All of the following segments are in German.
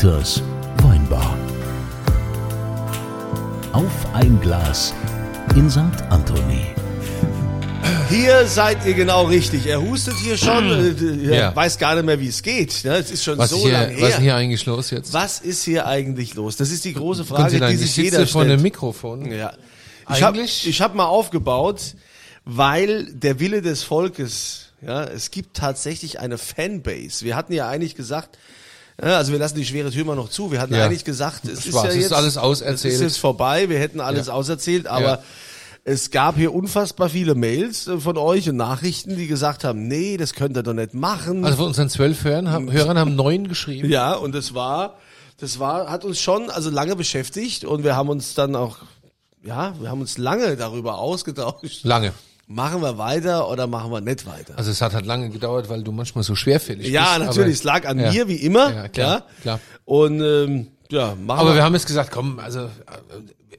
Dieters Weinbar. Auf ein Glas in St. Anthony. Hier seid ihr genau richtig. Er hustet hier schon, äh, er Ja. weiß gar nicht mehr, wie es geht. Ne? Es ist schon Was, so hier, lange was ist her. hier eigentlich los jetzt? Was ist hier eigentlich los? Das ist die große Frage, die ich sich sitze jeder vor einem stellt. Mikrofon. Ja. Ich habe hab mal aufgebaut, weil der Wille des Volkes, ja, es gibt tatsächlich eine Fanbase. Wir hatten ja eigentlich gesagt, ja, also wir lassen die schwere Tür mal noch zu. Wir hatten Ja. eigentlich gesagt, es ist ja Es ist jetzt alles Es auserzählt. ist jetzt vorbei, wir hätten alles Ja. auserzählt, aber es gab hier unfassbar viele Mails äh, von euch und Nachrichten, die gesagt haben, nee, das könnt ihr doch nicht machen. Also von unseren zwölf Hörern haben, Hörern haben neun geschrieben. Ja, und das war, das war, hat uns schon also lange beschäftigt und wir haben uns dann auch, ja, wir haben uns lange darüber ausgetauscht. Lange. Machen wir weiter oder machen wir nicht weiter? Also es hat halt lange gedauert, weil du manchmal so schwerfällig ja, bist. natürlich, es lag an ja. mir wie immer. Ja, klar, klar. Und ähm, ja, machen Aber wir. wir haben jetzt gesagt, komm, also äh,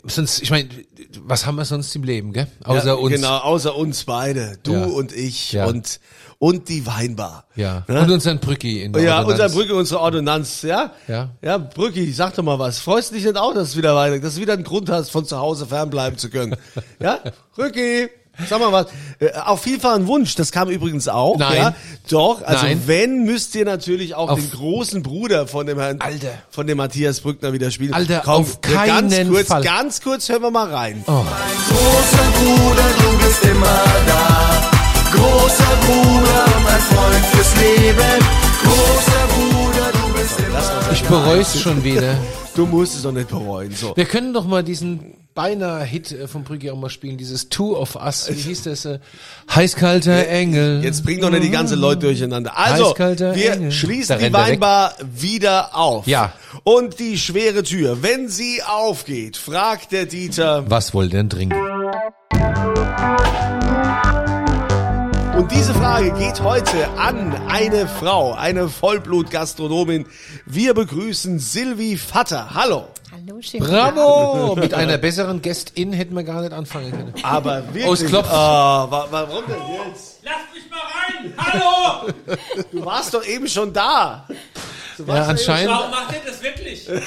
sonst, ich meine, was haben wir sonst im Leben, gell? Außer ja, uns. Genau, außer uns beide. Du Ja. und ich Ja. und, und die Weinbar. Ja. Ne? Und unseren Brücki in der Ja, unser Brücke, unsere Ordonnanz, ja? Ja. Ja, Brücki, sag doch mal was. Freust du dich nicht auch, dass es wieder weiter, dass du wieder einen Grund hast, von zu Hause fernbleiben zu können? ja? Brücki, sag mal was. Äh, auf jeden Fall ein Wunsch, das kam übrigens auch. Nein. Ja? Doch, also Nein. wenn, müsst ihr natürlich auch Auf- den großen Bruder von dem Herrn, Alter. von dem Matthias Brückner wieder spielen. Alter, Komm, auf wir ganz keinen kurz, Fall. Oh. ganz kurz hören wir mal rein. Großer Bruder, du bist immer da. Großer Bruder, mein Freund fürs Leben. Großer Bruder, du bist immer Ich bereue es schon wieder. Du musst es doch nicht bereuen. So. Wir können doch mal diesen beinahe Hit äh, von Brügge auch mal spielen, dieses Two of Us. Wie hieß das? Äh, Heißkalter Engel. Jetzt bringt doch nicht die ganze Leute durcheinander. Also, Eiskalter wir Engel. schließen die. Weinbar wieder auf. Ja. Und die schwere Tür, wenn sie aufgeht, fragt der Dieter. Was wollt ihr denn trinken? Und diese Frage geht heute an eine Frau, eine Vollblut-Gastronomin. Wir begrüßen Silvi Vatter. Hallo. Hallo, schön. Bravo! Mit einer besseren Guest-In hätten wir gar nicht anfangen können. Aber wirklich. Ausklopfen. Ah, wa warum denn jetzt? Lass mich mal rein! Hallo! Du warst doch eben schon da. Du warst Ja, doch anscheinend. Warum macht ihr das wirklich? eben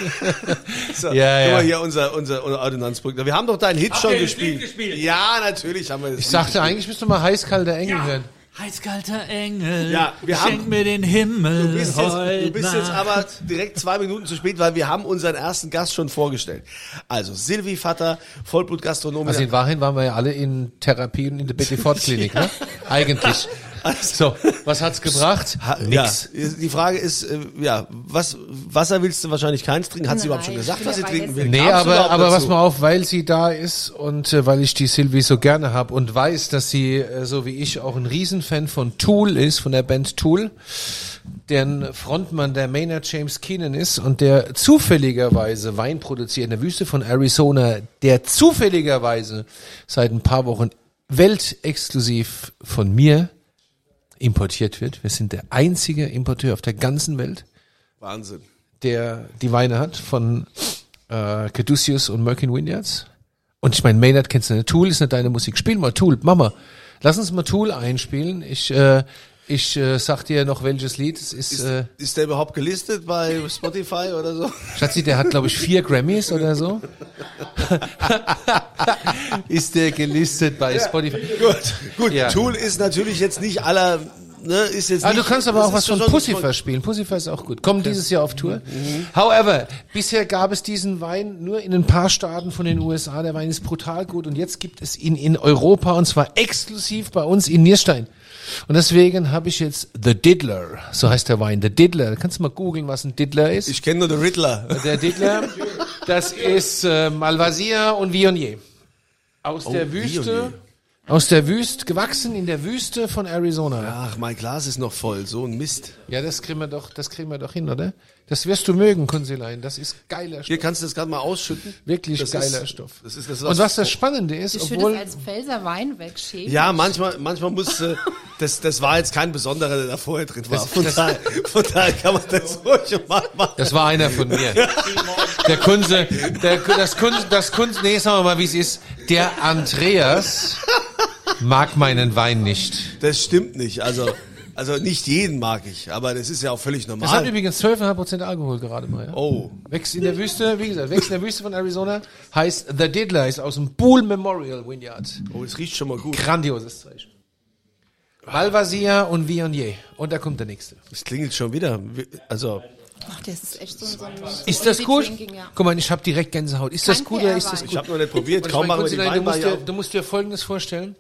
schon- Ja, Guck ja. mal hier, unser, unser, unser Ordonnanzbrückner. Wir haben doch deinen Hit Habt schon ihr gespielt. Lied gespielt? Ja, natürlich haben wir das. Ich sagte, eigentlich müsste man Heißkalter Engel hören. Heißkalter Engel, Ja, wir haben- schenk mir den Himmel Du bist, jetzt, du bist jetzt aber direkt zwei Minuten zu spät, weil wir haben unseren ersten Gast schon vorgestellt. Also Silvi Vatter, Vollblutgastronomin. Also in Wahrheit waren wir ja alle in Therapie und in der Betty Ford Klinik, ne? Eigentlich. So, was hat's gebracht? Ha- Nix. Ja, die Frage ist, äh, ja, was, Wasser willst du wahrscheinlich keins trinken? Hat sie überhaupt schon gesagt, was sie trinken will? Nee, aber, aber was mal auf, weil sie da ist und äh, weil ich die Sylvie so gerne habe und weiß, dass sie, äh, so wie ich, auch ein Riesenfan von Tool ist, von der Band Tool, deren Frontmann der Maynard James Keenan ist und der zufälligerweise Wein produziert in der Wüste von Arizona, der zufälligerweise seit ein paar Wochen weltexklusiv von mir importiert wird. Wir sind der einzige Importeur auf der ganzen Welt Wahnsinn. der die Weine hat von äh, Caduceus und Merkin Vineyards. Und ich meine, Maynard kennst du nicht. Tool ist nicht deine Musik. Spiel mal Tool, Mama. Lass uns mal Tool einspielen. Ich, äh, ich äh, sag dir noch welches Lied. Es ist, Ist, äh, ist der überhaupt gelistet bei Spotify oder so? Schatzi, der hat glaube ich vier Grammys oder so. ist der gelistet bei Spotify. Gut, gut. Ja. Tool ist natürlich jetzt nicht aller, ne, ist jetzt Ah, nicht, du kannst aber auch was von Pussifer spielen. Pussifer ist auch gut. Kommt dieses Jahr auf Tour. However, bisher gab es diesen Wein nur in ein paar Staaten von den USA. Der Wein ist brutal gut und jetzt gibt es ihn in Europa und zwar exklusiv bei uns in Nierstein. Und deswegen habe ich jetzt The Diddler, so heißt der Wein, The Diddler. Kannst du mal googeln, was ein Diddler ist? Ich kenne nur den Riddler. der Diddler, das ist äh, Malvasia und Viognier. Aus der Wüste, Viognier. Aus der Wüste, gewachsen in der Wüste von Arizona. Ach, mein Glas ist noch voll. So ein Mist. Ja, das kriegen wir doch, das kriegen wir doch hin, oder? Das wirst du mögen, Kunzilein. Das ist geiler Hier Stoff. kannst du das gerade mal ausschütten. Wirklich das geiler ist, Stoff. Das ist das Und was das Spannende ist, Ich würde obwohl, es als Pfälzer Wein wegschieben. Ja, manchmal, manchmal muss, äh, das, das war jetzt kein besonderer, der da vorher drin war. Das- Von das- daher, von daher kann man das ruhig mal machen. das war einer von mir. Der Kunze, der, das Kunze, das Kunze, nee, sagen wir mal, wie es ist. Der Andreas mag meinen Wein nicht. Das stimmt nicht. Also, Also nicht jeden mag ich, aber das ist ja auch völlig Das hat normal. übrigens 12,5% Alkohol gerade mal. Ja. Oh, Wächst in der Wüste, wie gesagt, wächst in der Wüste von Arizona, heißt The Diddler, ist aus dem Bull Memorial Vineyard. oh, es riecht schon mal gut. Grandioses Zeichen. Malvasia und Viognier. Und da kommt der nächste. Es klingelt schon wieder. Also, Ach, das ist echt so, so ein. Ist das gut? drinking, ja. Guck mal, ich habe direkt Gänsehaut. Ist das Kein gut oder ist das gut? ich habe noch nicht probiert. Kaum ich machen wir die Kunstlein, du, musst dir, du musst dir Folgendes vorstellen.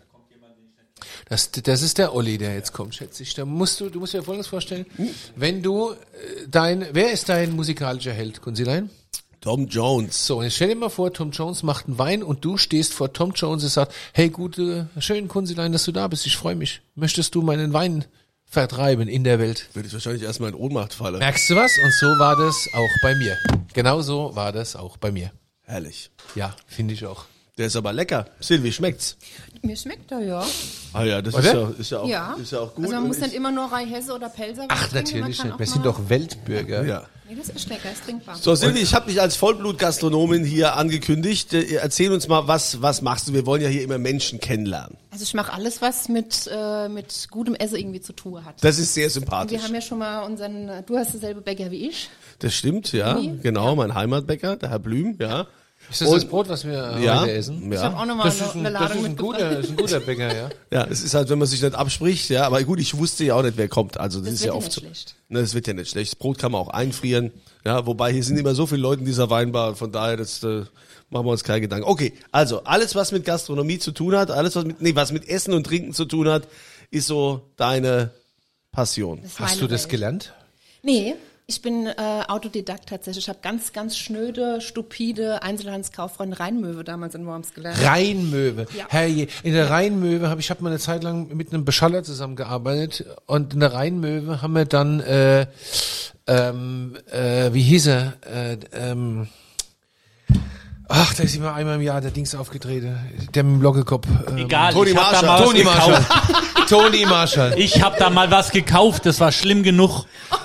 Das, das ist der Olli, der jetzt kommt, schätze ich. Da musst du, du musst dir Folgendes vorstellen. Wenn du äh, dein, wer ist dein musikalischer Held, Kunzilein? Tom Jones. So, und jetzt stell dir mal vor, Tom Jones macht einen Wein und du stehst vor Tom Jones und sagst, hey, gute, schön, Kunzilein, dass du da bist, ich freue mich. Möchtest du meinen Wein vertreiben in der Welt? Würde ich wahrscheinlich erstmal in Ohnmacht fallen. Merkst du was? Und so war das auch bei mir. Genau so war das auch bei mir. Herrlich. Ja, finde ich auch. Der ist aber lecker. Silvi, schmeckt's? Mir schmeckt er, ja. Ah ja, das ist ja, ist ja, auch, Ja. ist ja auch gut. Also man Und muss nicht immer nur Rheinhesse oder Pelzer Ach, natürlich nicht. Wir sind doch Weltbürger. ja. Nee, das ist lecker, ist trinkbar. So, Silvi, ich habe dich als Vollblutgastronomin hier angekündigt. Äh, Erzähl uns mal, was, was machst du? Wir wollen ja hier immer Menschen kennenlernen. Also ich mache alles, was mit, äh, mit gutem Essen irgendwie zu tun hat. Das ist sehr Und sympathisch. wir haben ja schon mal unseren, du hast dasselbe Bäcker wie ich. Das stimmt, ja. Wie? Genau, mein Heimatbäcker, der Herr Blüm, ja. Ist das Und- das Brot, was wir Ja, heute essen? Ich habe ja. auch nochmal Das eine, ist ein, eine das Ladung ist ein guter, ist ein guter Bäcker, ja. Ja, es ist halt, wenn man sich nicht abspricht, ja. Aber gut, ich wusste ja auch nicht, wer kommt. Also das, Das ist wird ja ja oft nicht so. schlecht. Ne, das wird ja nicht schlecht. Das Brot kann man auch einfrieren. Ja, wobei hier sind immer so viele Leute in dieser Weinbar, von daher das äh, machen wir uns keine Gedanken. Okay, also alles, was mit Gastronomie zu tun hat, alles, was mit, nee, was mit Essen und Trinken zu tun hat, ist so deine Passion. Das Hast du das Welt. gelernt? Nee, ich bin äh, Autodidakt tatsächlich. Ich habe ganz, ganz schnöde, stupide Einzelhandelskauffrau Rheinmöwe damals in Worms gelernt. Rheinmöwe. Ja. Herrje, in der Rheinmöwe habe ich habe mal eine Zeit lang mit einem Beschaller zusammengearbeitet und in der Rheinmöwe haben wir dann äh, ähm, äh, wie hieß er? Äh, ähm, ach, da ist immer einmal im Jahr der Dings aufgetreten, der mit dem Lockekopf. Ähm, Egal, Toni ich hab da Marshall. mal was Toni gekauft. Marshall. Toni Marshall. Ich habe da mal was gekauft, das war schlimm genug.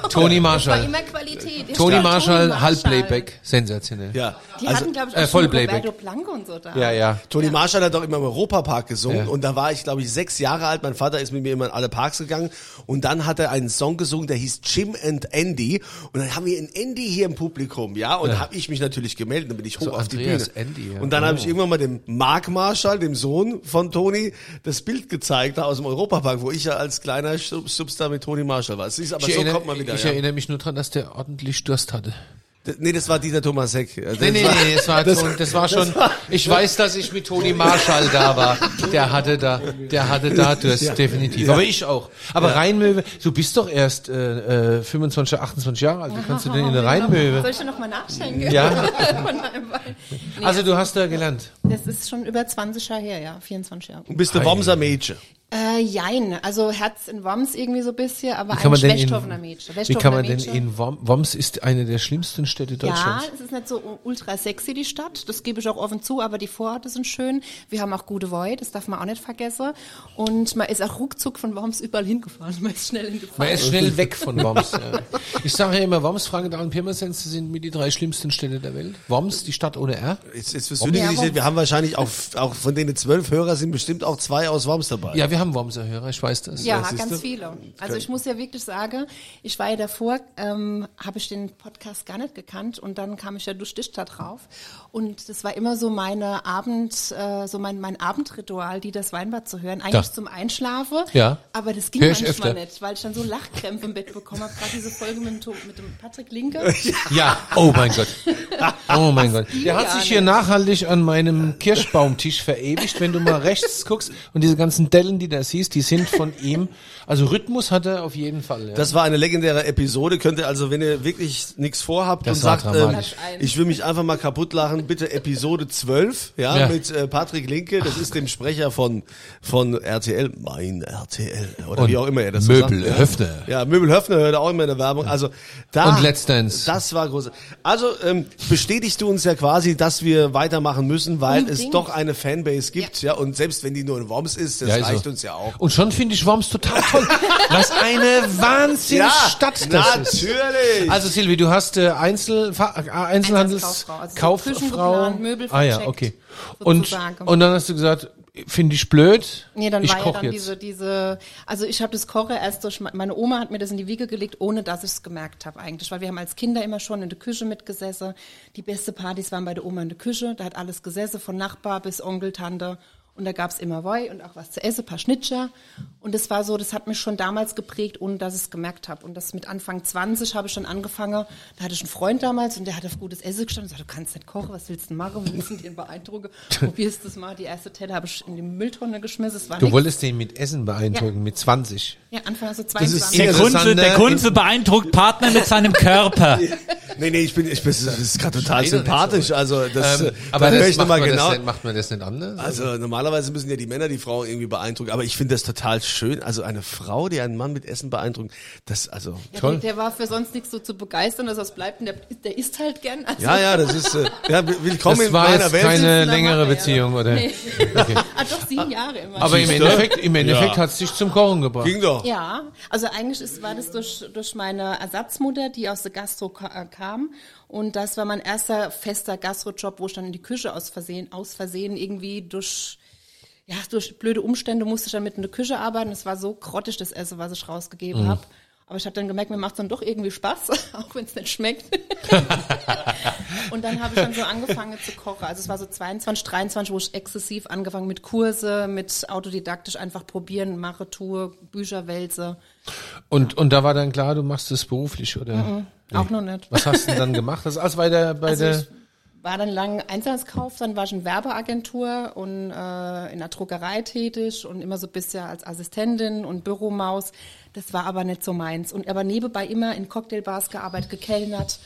Toni Das war Marshall. immer Qualität. Ich Toni war Marshall, Halbplayback. Sensationell. Ja, Die also hatten, glaube ich, äh, auch schon Vollplayback. Roberto Blanco und so da. Ja, ja. Toni Marshall hat doch immer im Europapark gesungen Ja. und da war ich, glaube ich, sechs Jahre alt. Mein Vater ist mit mir immer in alle Parks gegangen und dann hat er einen Song gesungen, der hieß Jim and Andy und dann haben wir einen Andy hier im Publikum, ja, und da habe ich mich natürlich gemeldet, dann bin ich hoch So auf die Andreas Bühne. Andy, ja. Und dann habe ich Oh. irgendwann mal dem Mark Marshall, dem Sohn von Toni, das Bild gezeigt aus dem Europapark, wo ich ja als kleiner Sub- Substar mit Toni Marshall war. Siehst, aber Ich, so erinnere, kommt man wieder. ich ja. erinnere mich nur dran, dass der ordentlich Durst hatte. Nee, das war dieser Thomas Heck. Das Nee, nee, war- nee, das war, das, das war schon, ich weiß, dass ich mit Toni Marshall da war. Der hatte da, der hatte da Durst, definitiv. Aber ich auch. Aber Rheinmöwe, du bist doch erst äh, äh, 25, 28 Jahre alt. Wie kannst du denn in Soll Rheinmöwe? ich dir noch mal nachschenken? Ja. Nee, Also du hast da gelernt. das ist schon über 20 Jahre her, ja, 24 Jahre. Du bist der Wormser Mädchen. Äh, jein, also Herz in Worms irgendwie so ein bisschen, aber Wie kann man eigentlich denn in, Westhofener Mädchen. wie kann man denn in Worms, Worms ist eine der schlimmsten Städte Ja, Deutschlands. es ist nicht so ultra sexy, die Stadt. Das gebe ich auch offen zu, aber die Vororte sind schön. Wir haben auch gute Woi, das darf man auch nicht vergessen. Und man ist auch ruckzuck von Worms überall hingefahren. Man ist schnell hingefahren. Man ist schnell weg von Worms. ja. Ich sage ja immer, Worms, Frankenthal und Pirmasens sind mit die drei schlimmsten Städte der Welt. Worms, die Stadt ohne R. Jetzt, jetzt Ja. Wir haben wahrscheinlich auch, auch von denen zwölf Hörer sind bestimmt auch zwei aus Worms dabei. Ja, wir haben Wormser Hörer, ich weiß das. Ja, ganz du? viele. Also ich muss ja wirklich sagen, ich war ja davor, ähm, habe ich den Podcast gar nicht gekannt und dann kam ich ja durch dich da drauf. Und das war immer so meine Abend, äh, so mein, mein Abendritual, die das Weinbad zu hören. Eigentlich Da. zum Einschlafen. Ja. Aber das ging manchmal öfter. nicht, weil ich dann so Lachkrämpfe im Bett bekommen habe. Gerade diese Folge mit dem, mit dem Patrick Linke. Ja, oh mein Gott. Oh mein Gott. Der hat sich hier nicht. nachhaltig an meinem Kirschbaumtisch verewigt. Wenn du mal rechts guckst und diese ganzen Dellen, die da siehst, die sind von ihm. Also Rhythmus hat er auf jeden Fall. Ja. Das war eine legendäre Episode. Könnt ihr also, wenn ihr wirklich nichts vorhabt Das und sagt, ähm, ich will mich einfach mal kaputt lachen, bitte Episode 12, ja, Ja. mit äh, Patrick Linke, das ist dem Sprecher von von RTL, mein RTL oder Und wie auch immer er das so Möbel sagt. Höfner. Ja, ja Möbel Höfner hört er auch immer in der Werbung. Also da Und Let's Dance. Das war groß. Also ähm, bestätigst du uns ja quasi, dass wir weitermachen müssen, weil es Unbedingt. doch eine Fanbase gibt, ja. und selbst wenn die nur in Worms ist, das Ja, reicht so. uns ja auch. Und schon finde ich Worms total toll. Was eine Wahnsinnsstadt das ist. natürlich. Also Silvi, du hast äh, Einzel, äh, Einzelhandels Einzelhandelskauffrau, also so Kauffrau. Geplant, Möbel ah ja, okay. Und, sozusagen. und dann hast du gesagt, finde ich blöd. Nee, dann ich war ja dann jetzt. diese, diese, also ich habe das Koche erst durch, me- meine Oma hat mir das in die Wiege gelegt, ohne dass ich es gemerkt habe eigentlich, weil wir haben als Kinder immer schon in der Küche mitgesessen. Die beste Partys waren bei der Oma in der Küche, da hat alles gesessen, von Nachbar bis Onkel, Tante. Und da gab's immer Woi und auch was zu essen, paar Schnitzer. Und das war so, das hat mich schon damals geprägt, ohne dass ich es gemerkt habe. Und das mit Anfang 20 habe ich schon angefangen. Da hatte ich einen Freund damals und der hat auf gutes Essen gestanden und sagte, du kannst nicht kochen, was willst du denn machen? Wir müssen den beeindrucken. Probierst das mal. Die erste Teller habe ich in die Mülltonne geschmissen. Es war Du nix. wolltest den mit Essen beeindrucken, Ja. mit 20. Ja, Anfang so ist 22. Der Interessant, Kunze, der? Kunze beeindruckt Partner mit seinem Körper. Nee, nee, ich bin, ich bin, das ist gerade total sympathisch. Also, das, Ähm, äh, aber das ich macht, man genau. das nicht, macht man das nicht anders? Also normalerweise müssen ja die Männer die Frau irgendwie beeindrucken, aber ich finde das total schön. Also eine Frau, die einen Mann mit Essen beeindruckt, das also Ja, toll. Der, der war für sonst nichts so zu begeistern, dass was bleibt und der, der isst halt gern. Also, ja, ja, das ist äh, ja willkommen das in war meiner Welt. keine längere. Beziehung, oder? Nee. ah, doch, sieben Jahre immer. Aber im? Endeffekt, im Endeffekt Ja. hat es dich zum Kochen gebracht. Ging doch. Ja, also eigentlich ist, war das durch, durch meine Ersatzmutter, die aus der Gastro ka- äh, kam. Und das war mein erster fester Gastrojob, wo ich dann in die Küche aus Versehen, aus Versehen irgendwie durch, ja, durch blöde Umstände musste ich dann mit in der Küche arbeiten. Es war so grottig, das Essen, was ich rausgegeben Mhm. habe. Aber ich habe dann gemerkt, mir macht dann doch irgendwie Spaß, auch wenn es nicht schmeckt. und dann habe ich dann so angefangen zu kochen. Also es war so 22, 23, wo ich exzessiv angefangen mit Kurse, mit autodidaktisch einfach probieren, mache, tue, Bücher wälze. Und, und da war dann klar, du machst es beruflich, oder? Auch noch nicht. Was hast du denn dann gemacht? Das alles bei der, bei Also der, war dann lang Einzelhandelskauf, dann war ich in Werbeagentur und äh, in der Druckerei tätig und immer so ein bisschen als Assistentin und Büromaus. Das war aber nicht so meins. Und aber nebenbei immer in Cocktailbars gearbeitet, gekellnert.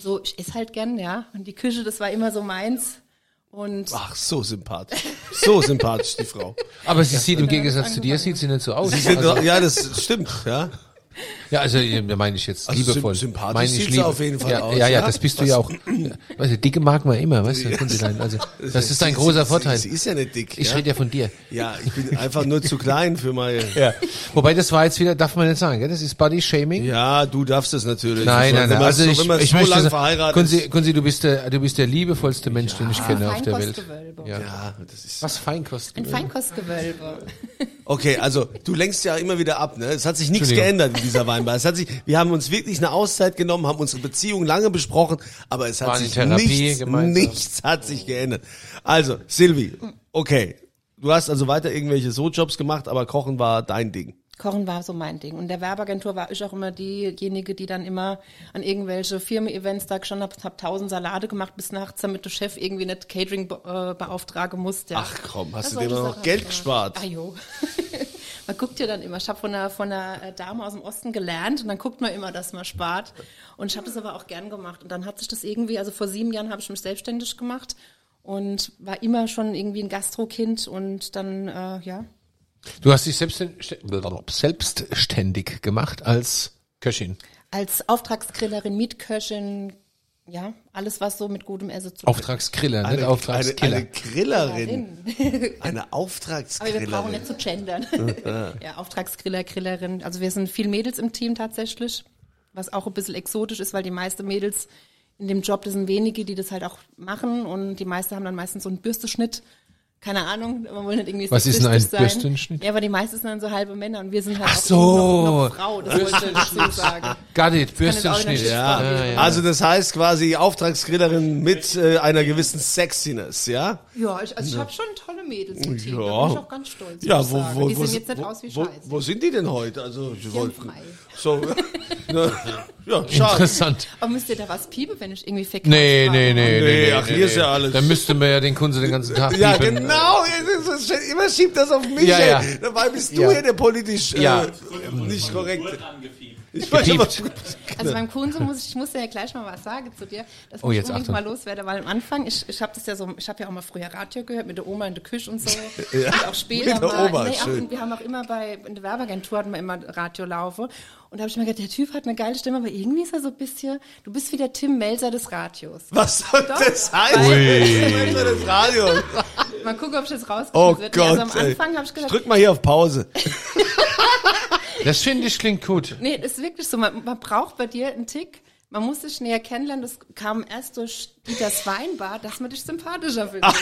So, ich esse halt gern, ja. Und die Küche, das war immer so meins. Und Ach, so sympathisch. So sympathisch, die Frau. aber sie sieht im Gegensatz zu dir, sieht sie nicht so aus. Sie sind Also, ja, das stimmt, ja. Ja, also, da meine ich jetzt Also liebevoll. sym- sympathisch Meine ich liebe- auf jeden Fall ja, aus, Ja, ja, ja. das bist du ja auch. Weißt du, dicke mag man immer, weißt du, Kunzilein. Also, das ist ein großer Vorteil. Sie, sie ist ja nicht dick. Ich ja? rede ja von dir. Ja, ich bin einfach nur zu klein für meine. Ja. Wobei, das war jetzt wieder, darf man nicht sagen, gell? das ist Body Shaming. Ja, du darfst es natürlich. Nein, nein, nein. man Also so, ich, wenn man ich so möchte lange sagen, verheiratet Kunzi, ist. Kunzi, du bist der, du bist der liebevollste Mensch, den ich kenne auf der Welt. Feinkostgewölbe. Ja. Ja, das ist. Was Feinkost? Ein Feinkostgewölbe. Okay, also du lenkst ja immer wieder ab, ne? Es hat sich nichts geändert in dieser Weinbar. Es hat sich, wir haben uns wirklich eine Auszeit genommen, haben unsere Beziehung lange besprochen, aber es hat in sich nichts, gemeinsam. nichts hat sich geändert. Also, Silvi, okay. Du hast also weiter irgendwelche So-Jobs gemacht, aber Kochen war dein Ding. Kochen war so mein Ding. Und der Werbeagentur war ich auch immer diejenige, die dann immer an irgendwelche Firmen-Events da gestanden hab, hab tausend Salate gemacht bis nachts, damit der Chef irgendwie nicht Catering be äh, beauftragen musste. Ach komm, hast Das du dir noch Geld gespart? Ah jo. Man guckt ja dann immer. Ich habe von einer, von einer äh, Dame aus dem Osten gelernt und dann guckt man immer, dass man spart. Und ich habe das aber auch gern gemacht. Und dann hat sich das irgendwie, also vor sieben Jahren habe ich mich selbstständig gemacht und war immer schon irgendwie ein Gastrokind und dann, äh, ja, Du hast dich selbstständig, selbstständig gemacht als Köchin. als Auftragsgrillerin, Mietköchin, ja, alles was so mit gutem Essen zu tun Auftragsgriller, nicht Eine, Auftragskiller. eine Grillerin. hat. Eine Aber wir brauchen Auftragsgrillerin. nicht zu gendern. ja, Auftragsgriller, Grillerin. Also wir sind viel Mädels im Team tatsächlich, was auch ein bisschen exotisch ist, weil die meisten Mädels in dem Job, das sind wenige, die das halt auch machen und die meisten haben dann meistens so einen Bürsteschnitt. Keine Ahnung, man will nicht irgendwie Was ist denn ein sein. Bürstenschnitt? Ja, aber die meisten sind dann so halbe Männer und wir sind halt Ach auch so. noch, noch Frau, das wollte ich dazu sagen. Got it, Bürstenschnitt. nicht Ja, Ja, ja. also das heißt quasi Auftragsgrillerin mit äh, einer gewissen Sexiness, ja? Ja, ich, also ich habe schon tolle Mädels im Team, da Ja. bin ich auch ganz stolz. Ja, wo, wo, die wo, sehen jetzt nicht wo, aus wie wo, Scheiße. wo sind die denn heute? Also, ich wollte, so, ja, ja, schade. Interessant. Aber müsst ihr da was piepen, wenn ich irgendwie verkaufe? Nee, nee, nee, nee, Nee, nee. ach, hier ist ja alles. Dann müsste man ja den Kunze den ganzen Tag Ja, piepen. genau. Ist- Immer schiebt das auf mich. Ja, ja. Dabei bist du Ja. hier der politisch äh, nicht korrekt. Ich weiß aber, Also beim Kunze muss ich, ich muss dir ja gleich mal was sagen zu dir. Das Oh, muss ich jetzt unbedingt Achtung. mal loswerden, weil am Anfang, ich, ich habe das ja so, ich habe ja auch mal früher Radio gehört mit der Oma in der Küche und so. Und auch später Mit der mal. Oma, nee, auch, schön. und wir haben auch immer bei, in der Werbeagentur hatten wir immer Radio laufe. Und da habe ich mir gedacht, der Typ hat eine geile Stimme, aber irgendwie ist er so ein bisschen, du bist wie der Tim Melzer des Radios. was soll Doch. das heißen? Weil- Das Radio. Mal gucken, ob ich das rauskriege. Oh Gott. Also am. Anfang habe ich gesagt, Drück mal hier auf Pause. Das finde ich klingt gut. Nee, das ist wirklich so. Man, man braucht bei dir einen Tick Man muss sich näher kennenlernen. Das kam erst durch Dieters Weinbar, dass man dich sympathischer findet.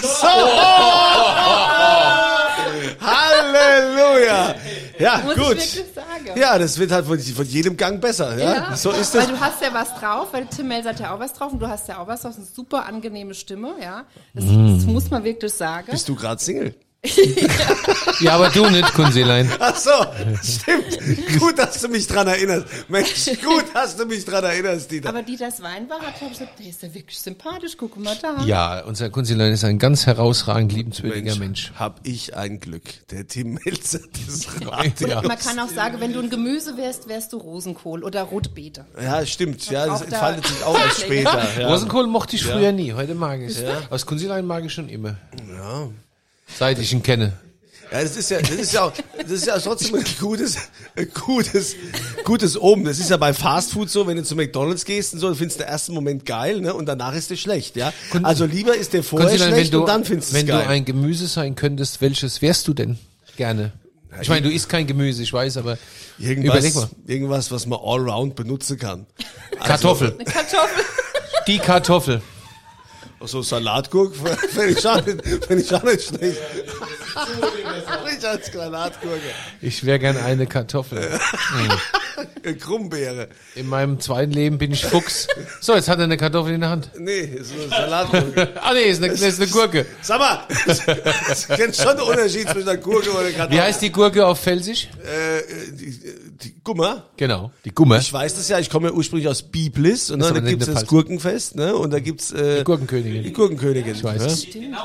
Halleluja! Ja, muss gut. ich wirklich sagen. Ja, das wird halt von, von jedem Gang besser. Ja? So ist das. Weil du hast ja was drauf, weil Tim Melz hat ja auch was drauf und du hast ja auch was drauf. Eine super angenehme Stimme, ja. Das, das muss man wirklich sagen. Bist du gerade Single? Ja, aber du nicht, Kunzilein. Ach so, stimmt. Gut, dass du mich dran erinnerst. Mensch, gut, dass du mich dran erinnerst, Dieter. Aber Dieters Weinbar hat glaub ich, gesagt, der ist ja wirklich sympathisch, guck mal da. Ja, unser Kunzilein ist ein ganz herausragend liebenswürdiger Mensch. Hab ich ein Glück. Der Tim Melzer des Radios. Ja. Man kann auch sagen, wenn du ein Gemüse wärst, wärst du Rosenkohl oder Rotbeete. Ja, stimmt. Ja, das entfaltet sich auch erst später. Ja. Rosenkohl mochte ich früher nie, heute mag ich es. Aus Kunzilein mag ich schon immer. Ja. Seit ich ihn kenne. Ja, das ist ja, das ist ja, auch, das ist ja trotzdem ein gutes, ein gutes, gutes Oben. Das ist ja bei Fast Food so, wenn du zu McDonalds gehst und so, dann findest du den ersten Moment geil, ne, und danach ist der schlecht, ja. Also lieber ist der vorher schlecht wenn du, und dann findest du es wenn geil. du ein Gemüse sein könntest, welches wärst du denn gerne? Ich meine, du isst kein Gemüse, ich weiß, aber überleg irgendwas, mal. irgendwas, was man allround benutzen kann. Kartoffel. Eine Kartoffel. Die Kartoffel. So Salatgurk finde ich, auch nicht- find ich auch nicht schlecht. nicht als Salatgurke. Ich wäre gern eine Kartoffel. Eine Krummbeere. In meinem zweiten Leben bin ich Fuchs. So, jetzt hat er eine Kartoffel in der Hand. Nee, so eine Salatgurke. Ah nee, ist eine, ist eine Gurke. Sag mal, du kennst schon den Unterschied zwischen einer Gurke und einer Kartoffel. Wie heißt die Gurke auf Felsisch? Äh, die, die, mal, Genau, die Gumme. ich weiß das ja, ich komme ja ursprünglich aus Biblis und Das ne, ist da aber nicht gibt's eine das. Gurkenfest, ne? Und da gibt's äh, Die Gurkenkönigin. die Gurkenkönigin. Ich weiß. Ne?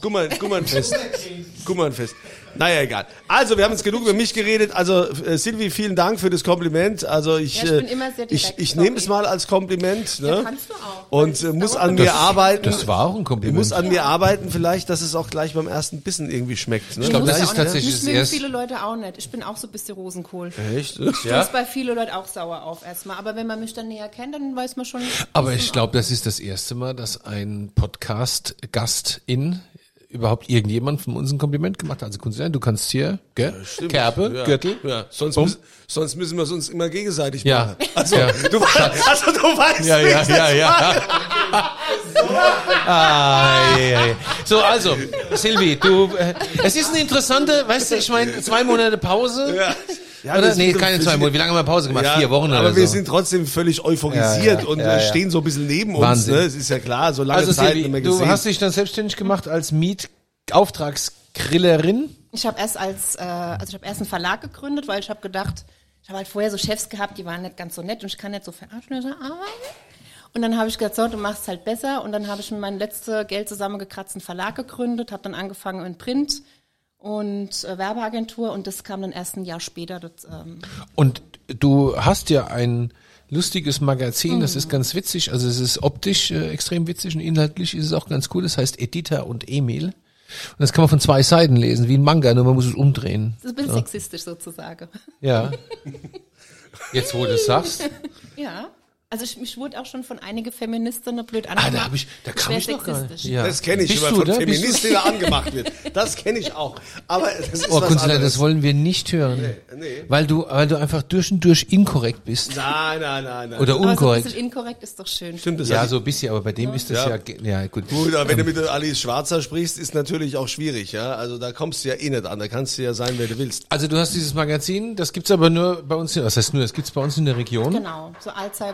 Gummern, Gummernfest. Gummernfest. Naja, egal. Also, wir haben jetzt genug über mich geredet. Also, äh, Silvi, vielen Dank für das Kompliment. Also, ich, Ja, ich äh, bin immer sehr ich, direkt, ich sorry. nehme es mal als Kompliment. Ne? Ja, kannst du auch. Und Das äh, muss an doch mir arbeiten. Das war auch ein Ich Kompliment. muss an mir arbeiten, vielleicht, dass es auch gleich beim ersten Bissen irgendwie schmeckt. Ne? Ich glaube, das ist tatsächlich Das das mögen erste. viele Leute auch nicht. Ich bin auch so ein bisschen Rosenkohl. Echt? Ja? Das ist bei vielen Leuten auch sauer auf erstmal. Aber wenn man mich dann näher kennt, dann weiß man schon. Aber ich glaube, das ist das erste Mal, dass ein Podcast-Gastin überhaupt irgendjemand von uns ein Kompliment gemacht hat. Also Kunstler, du kannst hier, gell? Kerbe, Ja. Gürtel. Ja, sonst, müssen, sonst müssen wir es uns immer gegenseitig Ja. machen. Also, Ja. Du, weißt- also du weißt, Ja, ja, ja, ja. Ah, ja, ja. So, also, Silvi, du, äh, es ist eine interessante, weißt du, ich meine, zwei Monate Pause. Ja. Ja, Oder? Nee, keine wir zwei Monate. Wie lange haben wir Pause gemacht? Ja, Vier Wochen aber oder wir so. sind trotzdem vüllig euphorisiert Ja, ja, und ja, äh, ja. stehen so ein bisschen neben uns. Wahnsinn. Ne? Es ist ja klar, so lange also, Zeit nicht mehr du gesehen. hast dich dann selbstständig gemacht als Mietauftragsgrillerin. Ich habe erst als, äh, also ich habe erst einen Verlag gegründet, weil ich habe gedacht, ich habe halt vorher so Chefs gehabt, die waren nicht ganz so nett und ich kann nicht so verarschen arbeiten. Und dann habe ich gesagt, so, du machst es halt besser. Und dann habe ich mir mein letztes Geld zusammengekratzten Verlag gegründet, habe dann angefangen in Print und äh, Werbeagentur und das kam dann erst ein Jahr später. Das, ähm, Und du hast ja ein lustiges Magazin, das Mhm. ist ganz witzig. Also es ist optisch äh, extrem witzig und inhaltlich ist es auch ganz cool. Das heißt Editha und Emil. Und das kann man von zwei Seiten lesen, wie ein Manga, nur man muss es umdrehen. das ist ein bisschen sexistisch sozusagen. Ja. Jetzt, wo du es sagst. Ja. Also ich, mich wurde auch schon von einige Feministinnen blöd Ah, angemacht. da hab ich, da kam ich noch gar nicht. sexistisch. Ja. das kenne ich, Bist wenn man von da? Feministinnen angemacht wird. Das kenne ich auch. Aber das ist Oh, was Kunstler, anderes. das wollen wir nicht hören. nee. Weil du, weil du einfach durch und durch inkorrekt bist. Nein, nein, nein, nein. Oder Aber so ein unkorrekt. bisschen inkorrekt ist doch schön. Stimmt das? ja, so ein bisschen, aber bei dem ist das ja, Ja. ja, gut. Gut, aber wenn du mit Alice Schwarzer sprichst, ist natürlich auch schwierig, ja. Also da kommst du ja eh nicht an. Da kannst du ja sein, wer du willst. Also du hast dieses Magazin, das gibt's aber nur bei uns, in- was heißt nur, das gibt's bei uns in der Region. Genau, so Alzey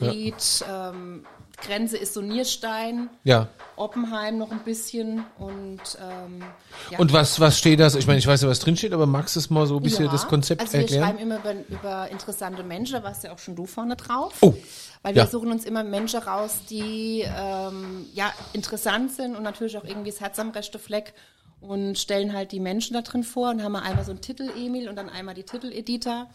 Ried, ähm, Grenze ist so Nierstein, Ja. Oppenheim noch ein bisschen und ähm, ja. Und was, was steht da? Ich meine, ich weiß ja, was drin steht, aber magst du es mal so ein bisschen ja, das Konzept also wir erklären? schreiben immer über, über interessante Menschen, da warst ja auch schon du vorne drauf. Oh, Weil wir ja. suchen uns immer Menschen raus, die ähm, ja interessant sind und natürlich auch irgendwie das Herz am rechten Fleck und stellen halt die Menschen da drin vor und haben einmal so einen Titel Emil und dann einmal die Titel Edita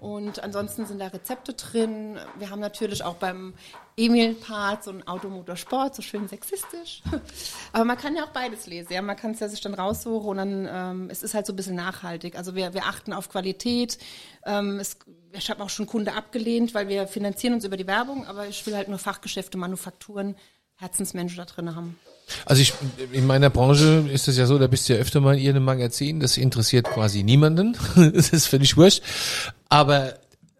und ansonsten sind da Rezepte drin. Wir haben natürlich auch beim Emil Part so ein Automotorsport, so schön sexistisch. Aber man kann ja auch beides lesen. Ja, man kann es ja sich dann raussuchen und dann ähm, es ist halt so ein bisschen nachhaltig. Also wir, wir achten auf Qualität. Ähm, es, ich habe auch schon Kunde abgelehnt, weil wir finanzieren uns über die Werbung, aber ich will halt nur Fachgeschäfte, Manufakturen, Herzensmenschen da drin haben. Also ich, in meiner Branche ist es ja so, da bist du ja öfter mal in irgendeinem Magazin, das interessiert quasi niemanden. das ist völlig wurscht. Aber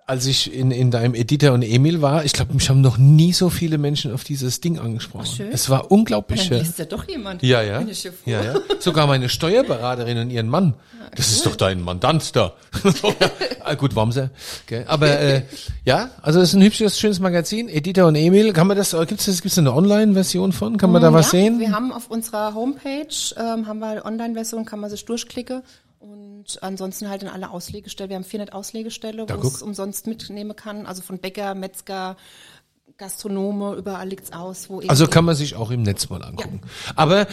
als ich in, in deinem Editor und Emil war, ich glaube, mich haben noch nie so viele Menschen auf dieses Ding angesprochen. Ach, schön. Es war unglaublich. Dann Ja, liest ja doch jemand. ja. ja. Bin ich hier froh. ja, ja. Sogar meine Steuerberaterin und ihren Mann. Das ist doch dein Mandant da. ah, gut, warm sie. Okay. Aber äh, ja, also es ist ein hübsches, schönes Magazin. Editor und Emil. Kann man das, gibt's das, gibt's eine Online-Version von? Kann man da was ja, sehen? Wir haben auf unserer Homepage, ähm, haben wir eine Online-Version, kann man sich durchklicken. Und ansonsten halt in alle Auslegestellen. Wir haben 400 Auslegestelle, Da wo es umsonst mitnehmen kann. Also von Bäcker, Metzger, Gastronome, überall liegt's aus. Wo Also kann man sich auch im Netz mal angucken. Aber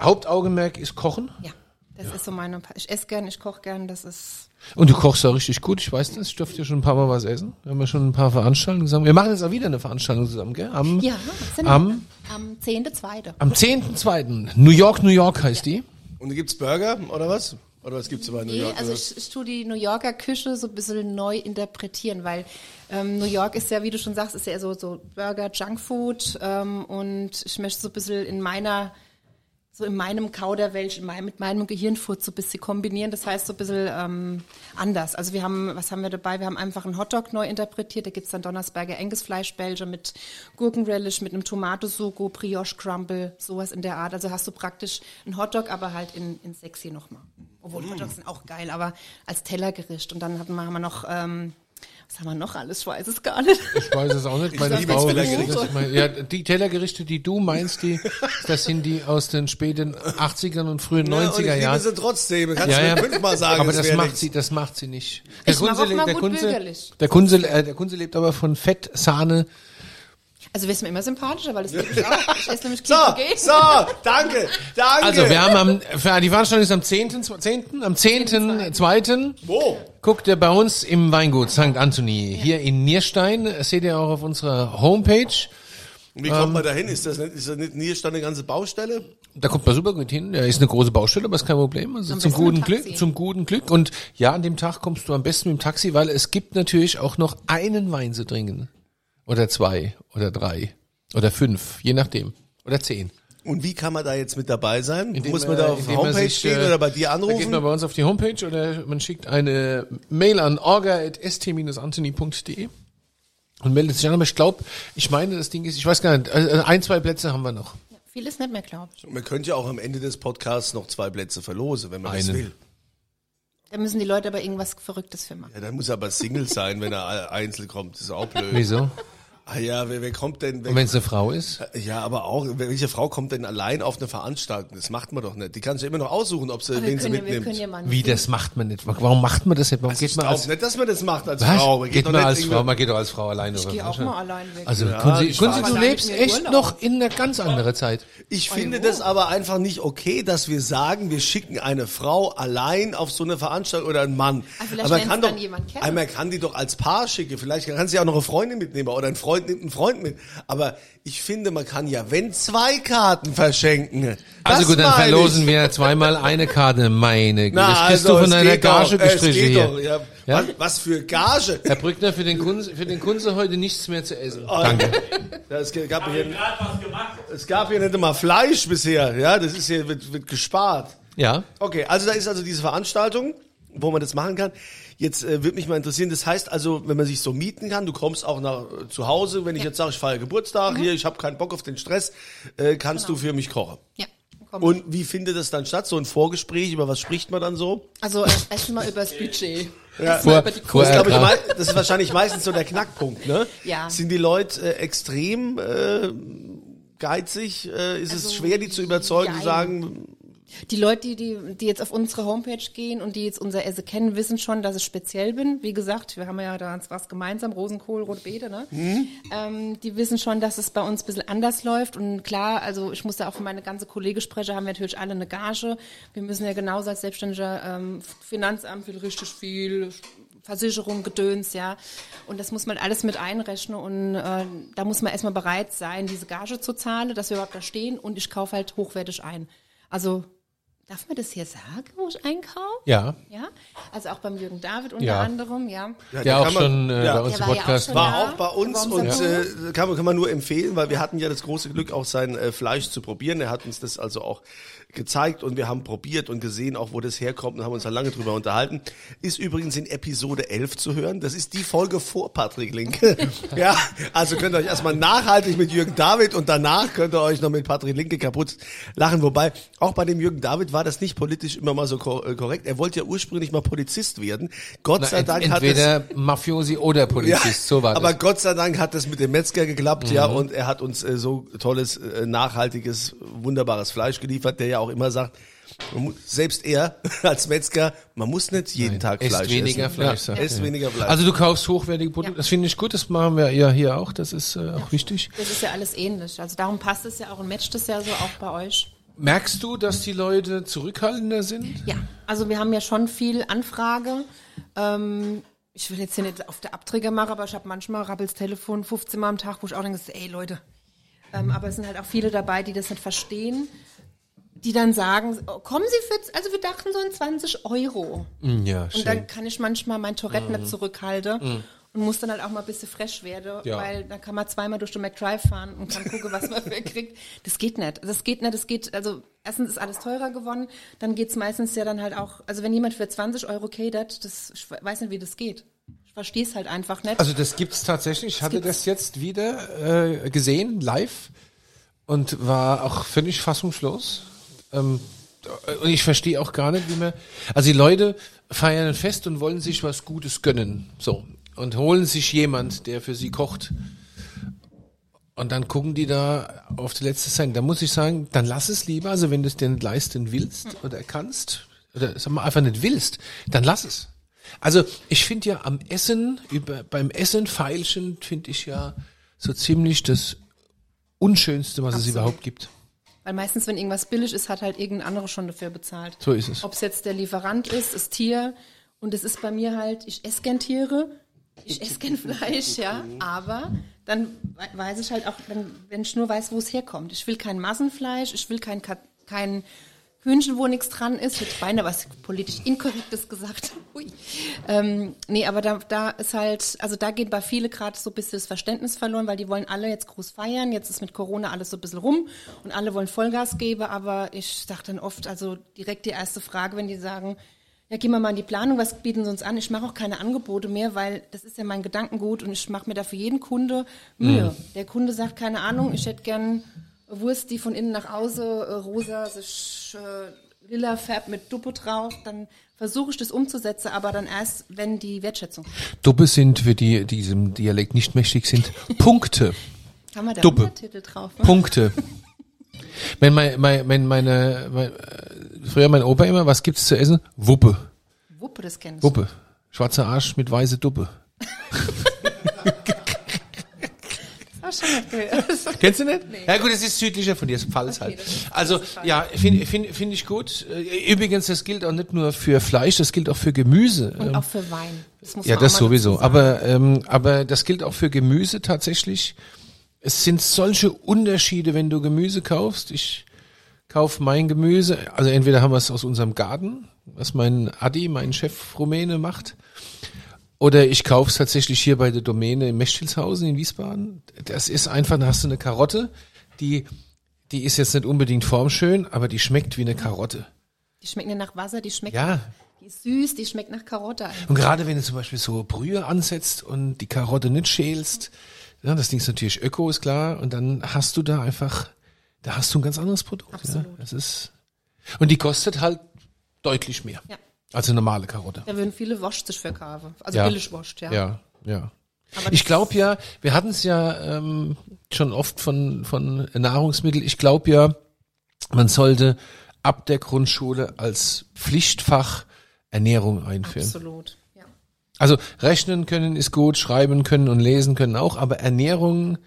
Hauptaugenmerk ist Kochen. Ja, das ist so meine, ich esse gern, ich koche gern, das ist, Und du kochst auch richtig gut, ich weiß das. Ich durfte ja schon ein paar Mal was essen. Wir haben ja schon ein paar Veranstaltungen zusammen. Wir machen jetzt auch wieder eine Veranstaltung zusammen, gell? Am, ja, sind am, am 10.2. am 10.2. New York, New York heißt die. Und gibt's Burger oder was? Oder was gibt's bei New Nee, York? also oder? ich, ich tue die New Yorker Küche so ein bisschen neu interpretieren, weil ähm, New York ist ja, wie du schon sagst, ist ja so, so Burger, Junkfood ähm, und ich möchte so ein bisschen in meiner, so in meinem Kauderwelsch, in meinem, mit meinem Gehirnfurz so ein bisschen kombinieren. Das heißt so ein bisschen ähm, anders. Also wir haben, was haben wir dabei? Wir haben einfach einen Hotdog neu interpretiert. Da gibt's dann Donnersberger Engelsfleischbälge mit Gurkenrelish, mit einem Tomatosugo, Brioche Crumble, sowas in der Art. Also hast du praktisch einen Hotdog, aber halt in, in sexy nochmal. Obwohl Hotdogs sind auch geil, aber als Tellergericht. Und dann hatten wir, haben wir noch, ähm, was haben wir noch alles? Ich weiß es gar nicht. Ich weiß es auch nicht. Meine liebe Frau, das- meine- ja, die Tellergerichte, die du meinst, die, das sind die aus den späten 80ern und frühen Ja, und 90er ich liebe Jahren. sie trotzdem. Kannst Ja, du ja. mir fünfmal sagen, aber das macht nichts. sie, das macht sie nicht. Ich mach auch mal der Kunze, der Kunze, äh, der Kunze lebt aber von Fett, Sahne. Also wirst mir immer sympathischer, weil das liebe ich auch. Ich esse nämlich So, so, danke, danke. Also wir haben am, für die Veranstaltung ist am 10. 10. am 10. 2. Wo? Guckt ihr bei uns im Weingut St. Anthony hier in Nierstein. Das seht ihr auch auf unserer Homepage. Und Wie kommt man da hin? Ist das nicht, ist das nicht Nierstand eine ganze Baustelle? Da kommt man super gut hin. Ja, ist eine große Baustelle, aber ist kein Problem. Also Am zum guten. Glück, zum guten Glück. Und ja, an dem Tag kommst du am besten mit dem Taxi, weil es gibt natürlich auch noch einen Wein zu trinken. Oder zwei, oder drei, oder fünf, je nachdem. Oder zehn. Und wie kann man da jetzt mit dabei sein? Indem, Muss man da auf man Homepage sich, gehen äh, oder bei dir Da geht man anrufen? bei uns auf die Homepage oder man schickt eine Mail an orga.st-anthony.de und meldet sich an. Aber ich glaube, ich meine, das Ding ist, ich weiß gar nicht, also ein, zwei Plätze haben wir noch. Viel ist nicht mehr, glaube ich. Man könnte ja auch am Ende des Podcasts noch zwei Plätze verlosen, wenn man das Einen. will. Da müssen die Leute aber irgendwas Verrücktes für machen. Ja, dann muss er aber Single sein, wenn er einzeln kommt. Das ist auch blöd. Wieso? Ah ja, wer, wer kommt denn? Wer, Und wenn es eine Frau ist? ja, aber auch, welche Frau kommt denn allein auf eine Veranstaltung? Das macht man doch nicht. Die kann sich immer noch aussuchen, ob sie, Aber wen sie können, mitnimmt. können ja Wie, das macht man nicht. Warum macht man das nicht? Warum Also geht ich man als, nicht, dass man das macht als was? Frau. Man Geht doch man als Frau? Man geht doch als Frau alleine. Ich gehe auch mal allein weg. Also, Ja, Kunzi, Kunzi, du lebst echt Urlaub. noch in einer ganz anderen Zeit. Ich finde das aber einfach nicht okay, dass wir sagen, wir schicken eine Frau allein auf so eine Veranstaltung oder einen Mann. Ah, aber man kann doch, einmal kann die doch als Paar schicken. Vielleicht kann sie auch noch eine Freundin mitnehmen oder ein Freund nimmt einen Freund mit. Aber ich finde, man kann ja, wenn zwei Karten verschenken. Also gut, dann verlosen ich. wir zweimal eine Karte. Meine Güte. Na, das kriegst also, du von es deiner geht Gage doch, es gestrichen hier. Doch, ja. Ja? Was, was für Gage? Herr Brückner, für den Kunze, für den Kunze heute nichts mehr zu essen. Oh, Danke. Ja, es gab hier, es gab hier nicht immer Fleisch bisher. Ja, das ist hier, wird, wird gespart. Ja. Okay, also da ist also diese Veranstaltung, wo man das machen kann. Jetzt äh, würde mich mal interessieren, das heißt also, wenn man sich so mieten kann, du kommst auch nach äh, zu Hause, wenn ich jetzt sage, ich feiere Geburtstag, hier, ich habe keinen Bock auf den Stress, äh, kannst du für mich kochen. Ja. Komm. Und wie findet das dann statt? So ein Vorgespräch, über was spricht man dann so? Also äh, erstmal über das Budget. Ja. Vor, über die vor, Das, ich, mei- das ist wahrscheinlich meistens so der Knackpunkt, ne? Ja. Sind die Leute äh, extrem äh, geizig? Äh, ist es Also, schwer, die zu überzeugen, jein. sagen, Die Leute, die, die, die jetzt auf unsere Homepage gehen und die jetzt unser Essen kennen, wissen schon, dass ich speziell bin. Wie gesagt, wir haben ja da was gemeinsam, Rosenkohl, Rotbeete, ne? Ähm, die wissen schon, dass es bei uns ein bisschen anders läuft. Und klar, also ich muss da auch für meine ganze Kollege sprechen, haben wir natürlich alle eine Gage. Wir müssen ja genauso als Selbstständiger ähm, Finanzamt will richtig viel, Versicherung, Gedöns, ja. Und das muss man alles mit einrechnen und äh, da muss man erstmal bereit sein, diese Gage zu zahlen, dass wir überhaupt da stehen und ich kaufe halt hochwertig ein. Also Darf man das hier sagen, wo ich einkaufe? Ja. Ja, also auch beim Jürgen David unter Ja. anderem, ja. Ja, Der da auch man- schon äh, ja. bei uns Der im war ja auch Podcast war. Ja, auch bei uns und äh, kann, man, kann man nur empfehlen, weil wir hatten ja das große Glück, auch sein äh, Fleisch zu probieren. Er hat uns das also auch gezeigt und wir haben probiert und gesehen, auch wo das herkommt und haben uns da lange drüber unterhalten. Ist übrigens in Episode 11 zu hören. Das ist die Folge vor Patrick Linke. ja, also könnt ihr euch erstmal nachhaltig mit Jürgen David und danach könnt ihr euch noch mit Patrick Linke kaputt lachen. Wobei, auch bei dem Jürgen David war das nicht politisch immer mal so äh, korrekt. Er wollte ja ursprünglich mal Polizist werden. Gott Na, sei ent- Dank hat es entweder Mafiosi oder Polizist, so war aber das. Gott sei Dank hat das mit dem Metzger geklappt, ja, Mhm. und er hat uns äh, so tolles, äh, nachhaltiges, wunderbares Fleisch geliefert, der ja auch immer sagt, man muss, selbst er als Metzger, man muss nicht jeden Tag Esst Fleisch weniger essen. Fleisch, Ja, esst er. weniger Fleisch. Also du kaufst hochwertige Produkte, das finde ich gut, das machen wir ja hier auch, das ist äh, auch wichtig. Das ist ja alles ähnlich. Also darum passt es ja auch und matcht es ja so auch bei euch. Merkst du, dass die Leute zurückhaltender sind? Ja, also wir haben ja schon viel Anfrage. Ähm, ich will jetzt hier nicht auf der Abträger machen, aber ich habe manchmal rappels Telefon 15 Mal am Tag, wo ich auch denke, ey Leute. Ähm, aber es sind halt auch viele dabei, die das nicht verstehen, die dann sagen, oh, kommen Sie für, also wir dachten so an 20 Euro. Ja, Und dann kann ich manchmal mein Tourette nicht zurückhalten und muss dann halt auch mal ein bisschen fresh werden, Ja. weil dann kann man zweimal durch den McDrive fahren und kann gucken, was man für kriegt. Das geht nicht. Das geht nicht. Das geht, also erstens ist alles teurer geworden, dann geht's meistens ja dann halt auch, also wenn jemand für 20 Euro catert, das, ich weiß nicht, wie das geht. Ich verstehe es halt einfach nicht. Also das gibt's tatsächlich. Ich hatte das jetzt wieder äh, gesehen, live, und war auch völlig fassungslos. Ähm, und ich verstehe auch gar nicht, wie man. Also die Leute feiern ein Fest und wollen sich was Gutes gönnen. So. Und holen sich jemand, der für sie kocht. Und dann gucken die da auf die letzte Cent. Da muss ich sagen, dann lass es lieber. Also wenn du es dir nicht leisten willst oder kannst, oder sag mal einfach nicht willst, dann lass es. Also ich finde ja am Essen, über, beim Essen feilschen, finde ich ja so ziemlich das Unschönste, was es Absolut. überhaupt gibt. Weil meistens, wenn irgendwas billig ist, hat halt irgendein anderer schon dafür bezahlt. So ist es. Ob es jetzt der Lieferant ist, das Tier. Und es ist bei mir halt, ich esse gern Tiere, ich esse gern Fleisch, ja. Aber dann we- weiß ich halt auch, wenn, wenn ich nur weiß, wo es herkommt. Ich will kein Massenfleisch, ich will kein, kein Hühnchen, wo nichts dran ist. Ich hätte beinahe was politisch Inkorrektes gesagt. Hui. Ähm, nee, aber da, da ist halt, also da geht bei viele gerade so ein bisschen das Verständnis verloren, weil die wollen alle jetzt groß feiern. Jetzt ist mit Corona alles so ein bisschen rum und alle wollen Vollgas geben, aber ich sage dann oft, also direkt die erste Frage, wenn die sagen, ja, gehen wir mal in die Planung, was bieten sie uns an? Ich mache auch keine Angebote mehr, weil das ist ja mein Gedankengut und ich mache mir da für jeden Kunde Mühe. Der Kunde sagt, keine Ahnung, ich hätte gern Wurst, die von innen nach außen äh, rosa, sich äh, lila färbt mit Duppe drauf, dann versuche ich das umzusetzen, aber dann erst, wenn die Wertschätzung. Duppe sind für die, die diesem Dialekt nicht mächtig sind, Punkte. Haben wir da Duppe. Untertitel drauf? Ne? Punkte. Wenn mein, mein, mein, meine, mein, äh, früher mein Opa immer, was gibt's zu essen? Wuppe. Wuppe, das kennst Wuppe. Schwarzer Arsch mit weiße Duppe. Schon nicht gehört. Kennst du nicht? Ja gut, es ist südlicher von dir, es ist Pfalz halt. das ist Also ja, finde find, find ich gut. Äh, Übrigens, das gilt auch nicht nur für Fleisch, das gilt auch für Gemüse. Und Ähm, auch für Wein. Das ja, das sowieso. Aber ähm, aber das gilt auch für Gemüse tatsächlich. Es sind solche Unterschiede, wenn du Gemüse kaufst. Ich kauf mein Gemüse, also entweder haben wir es aus unserem Garten, was mein Adi, mein Chef Rumäne macht, oder ich kauf's tatsächlich hier bei der Domäne in Mechtildshausen in Wiesbaden. Das ist einfach, da hast du eine Karotte, die, die ist jetzt nicht unbedingt formschön, aber die schmeckt wie eine Karotte. Die schmeckt nicht nach Wasser, die schmeckt, Ja. die ist süß, die schmeckt nach Karotte. einfach. Und gerade wenn du zum Beispiel so Brühe ansetzt und die Karotte nicht schälst, ja, das Ding ist natürlich Öko, ist klar, und dann hast du da einfach, da hast du ein ganz anderes Produkt. Ja. Absolut. Das ist, und die kostet halt deutlich mehr. Ja. Als eine normale Karotte. Da würden viele Wurst sich verkaufen. Also Ja. billig Wurst, ja. Ja, ja. Aber Ich glaube ja, wir hatten es ja ähm, schon oft von, von Nahrungsmitteln. Ich glaube ja, man sollte ab der Grundschule als Pflichtfach Ernährung einführen. Absolut. Ja. Also rechnen können ist gut, schreiben können und lesen können auch, aber Ernährung,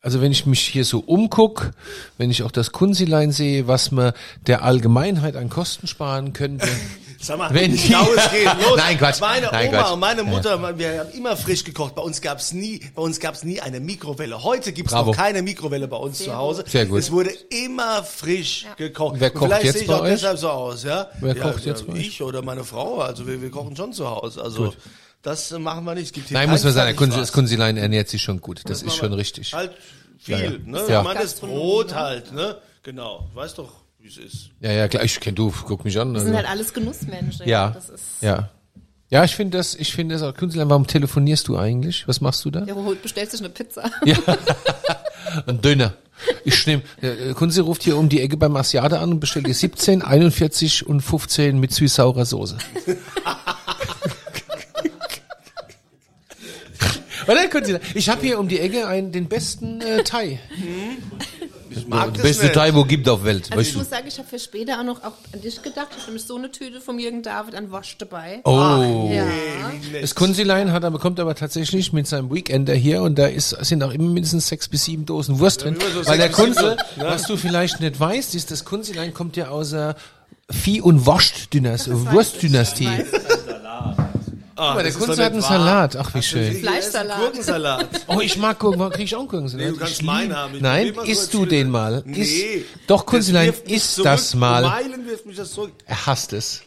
also wenn ich mich hier so umguck, wenn ich auch das Kunzilein sehe, was man der Allgemeinheit an Kosten sparen könnte, Sag mal, Wenn die- genau es geht. Los. Nein, Quatsch. Meine Nein, Oma Quatsch. und meine Mutter, wir haben immer frisch gekocht. Bei uns gab's nie, bei uns gab's nie eine Mikrowelle. Heute gibt's Bravo. noch keine Mikrowelle bei uns zu Hause. Sehr gut. Es wurde immer frisch gekocht. Wer kocht vielleicht jetzt sehe ich bei auch euch? deshalb so aus, ja? Wer ja, kocht ja, jetzt bei euch? Ich oder meine Frau. Also wir, wir kochen schon zu Hause. Also das äh, machen wir nicht. Es gibt hier Nein, muss man sagen, Fertigwas. das Kunzilein ernährt sich schon gut. Das ist machen schon richtig. Halt viel, Ja, ja. ne? Ja. Meine, das Brot halt, ne? Genau. Weißt doch, wie es ist. Ja, ja, klar. Ich kenn du, guck mich an. Wir Also. sind halt alles Genussmenschen. Ja, Das ist, ja. Ja, ich finde das, ich finde das auch. Kunzilein, warum telefonierst du eigentlich? Was machst du da? der holt, bestellt sich eine Pizza. Ja. Ein Döner. Ich nehme, der Kunze ruft hier um die Ecke beim Asiate an und bestellt dir 17, 41 und 15 mit süß-saurer Soße. Oder Kunze? Ich habe hier um die Ecke einen, den besten äh, Thai. Ich mag das beste nicht. Thai, wo gibt auf Welt. Also weißt ich du? muss sagen, ich habe für später auch noch auch an dich gedacht. Ich habe nämlich so eine Tüte vom Jürgen David an Wasch dabei. Oh. Ja. Das Kunzilein hat aber, kommt aber tatsächlich mit seinem Weekender hier und da ist, sind auch immer mindestens sechs bis sieben Dosen Wurst drin. so Weil der Kunze, ne? was du vielleicht nicht weißt, ist, das Kunzilein kommt ja aus der Vieh- und Wurstdynastie, Guck mal, der Kunze hat einen. Salat. Ach, wie schön. Fleischsalat. Gurkensalat. Oh, ich mag Gurken. Krieg ich auch einen Gurkensalat? Nee, du kannst meinen haben. Ich Nein, so isst als du den mal. Nee. Iss. Doch, mich isst das mal. Meilen wirft mich das zurück. Er hasst es.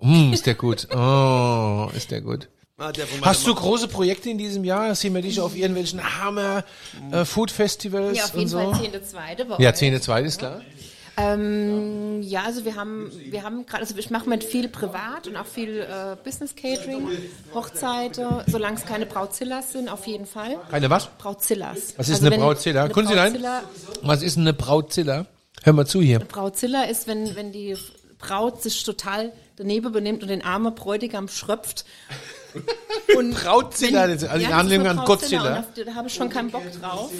Mm, ist der gut. Oh, ist der gut. Ah, Hast du große Projekte in diesem Jahr? Sehen wir dich auf irgendwelchen Hammer äh, Food Festivals Ja, auf und jeden so? Fall zehnte zweite bei Ja, euch. Zehnte Zweite ist klar. Ähm, ja, also wir haben, wir haben gerade, also ich mache mit viel privat und auch viel äh, Business Catering, Hochzeiten, solange es keine Brautzillas sind, auf jeden Fall. Keine was? Brautzillas. Was ist Also eine Brautzilla? Eine Kunzilein? Brautzilla, Was ist eine Brautzilla? Hör mal zu hier. Brautzilla ist, wenn, wenn die Braut sich total daneben benimmt und den armen Bräutigam schröpft. Und Brautzilla, wenn- also ja, Anlehnung eine an Godzilla. Da habe ich schon keinen Bock drauf.